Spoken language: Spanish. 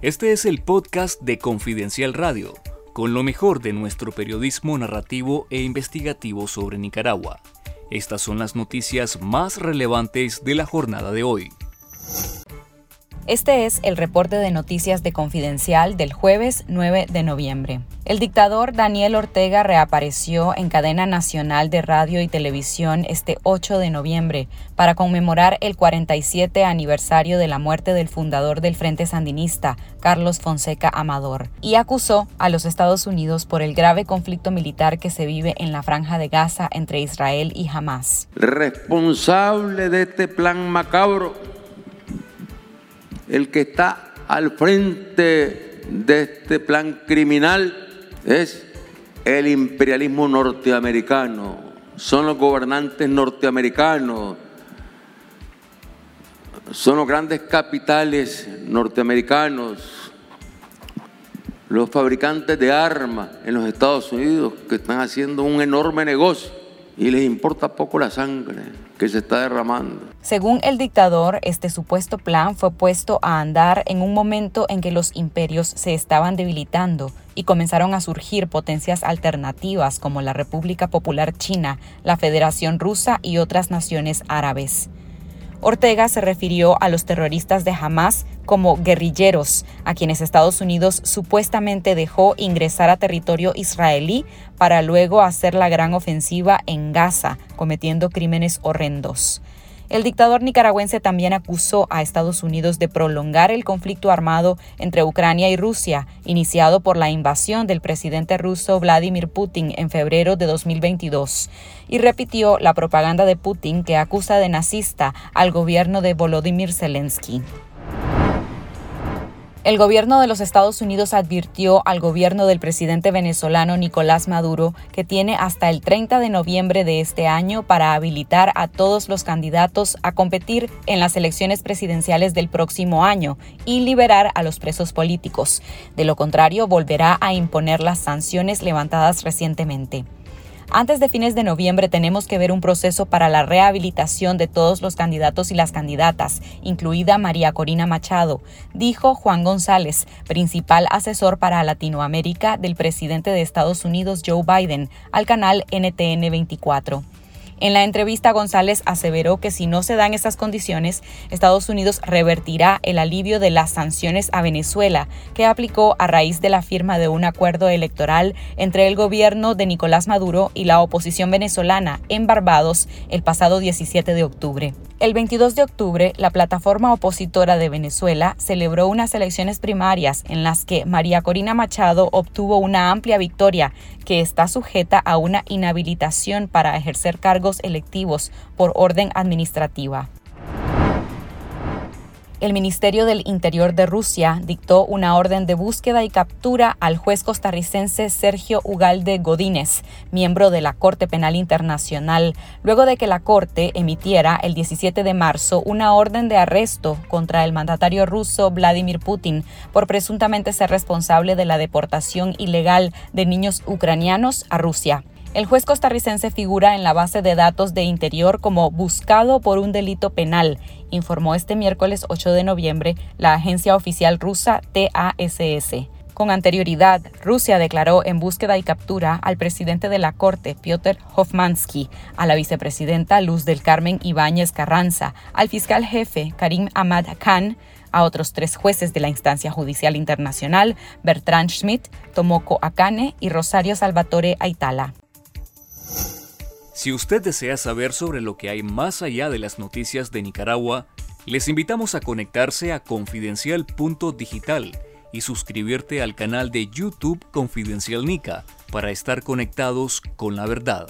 Este es el podcast de Confidencial Radio, con lo mejor de nuestro periodismo narrativo e investigativo sobre Nicaragua. Estas son las noticias más relevantes de la jornada de hoy. Este es el reporte de noticias de Confidencial del jueves 9 de noviembre. El dictador Daniel Ortega reapareció en cadena nacional de radio y televisión este 8 de noviembre para conmemorar el 47 aniversario de la muerte del fundador del Frente Sandinista, Carlos Fonseca Amador, y acusó a los Estados Unidos por el grave conflicto militar que se vive en la franja de Gaza entre Israel y Hamas. Responsable de este plan macabro el que está al frente de este plan criminal es el imperialismo norteamericano, son los gobernantes norteamericanos, son los grandes capitales norteamericanos, los fabricantes de armas en los Estados Unidos que están haciendo un enorme negocio y les importa poco la sangre que se está derramando. Según el dictador, este supuesto plan fue puesto a andar en un momento en que los imperios se estaban debilitando y comenzaron a surgir potencias alternativas como la República Popular China, la Federación Rusa y otras naciones árabes. Ortega se refirió a los terroristas de Hamas como guerrilleros, a quienes Estados Unidos supuestamente dejó ingresar a territorio israelí para luego hacer la gran ofensiva en Gaza, cometiendo crímenes horrendos. El dictador nicaragüense también acusó a Estados Unidos de prolongar el conflicto armado entre Ucrania y Rusia, iniciado por la invasión del presidente ruso Vladimir Putin en febrero de 2022, y repitió la propaganda de Putin que acusa de nazista al gobierno de Volodymyr Zelensky. El gobierno de los Estados Unidos advirtió al gobierno del presidente venezolano Nicolás Maduro que tiene hasta el 30 de noviembre de este año para habilitar a todos los candidatos a competir en las elecciones presidenciales del próximo año y liberar a los presos políticos. De lo contrario, volverá a imponer las sanciones levantadas recientemente. Antes de fines de noviembre tenemos que ver un proceso para la rehabilitación de todos los candidatos y las candidatas, incluida María Corina Machado, dijo Juan González, principal asesor para Latinoamérica del presidente de Estados Unidos Joe Biden, al canal NTN 24. En la entrevista, González aseveró que si no se dan esas condiciones, Estados Unidos revertirá el alivio de las sanciones a Venezuela, que aplicó a raíz de la firma de un acuerdo electoral entre el gobierno de Nicolás Maduro y la oposición venezolana en Barbados el pasado 17 de octubre. El 22 de octubre, la plataforma opositora de Venezuela celebró unas elecciones primarias en las que María Corina Machado obtuvo una amplia victoria que está sujeta a una inhabilitación para ejercer electivos por orden administrativa. El Ministerio del Interior de Rusia dictó una orden de búsqueda y captura al juez costarricense Sergio Ugalde Godínez, miembro de la Corte Penal Internacional, luego de que la Corte emitiera el 17 de marzo una orden de arresto contra el mandatario ruso Vladimir Putin por presuntamente ser responsable de la deportación ilegal de niños ucranianos a Rusia. El juez costarricense figura en la base de datos de Interior como buscado por un delito penal, informó este miércoles 8 de noviembre la agencia oficial rusa TASS. Con anterioridad, Rusia declaró en búsqueda y captura al presidente de la Corte, Piotr Hofmansky, a la vicepresidenta Luz del Carmen Ibáñez Carranza, al fiscal jefe Karim Ahmad Khan, a otros tres jueces de la instancia judicial internacional, Bertrand Schmidt, Tomoko Akane y Rosario Salvatore Aitala. Si usted desea saber sobre lo que hay más allá de las noticias de Nicaragua, les invitamos a conectarse a confidencial.digital y suscribirte al canal de YouTube Confidencial Nica para estar conectados con la verdad.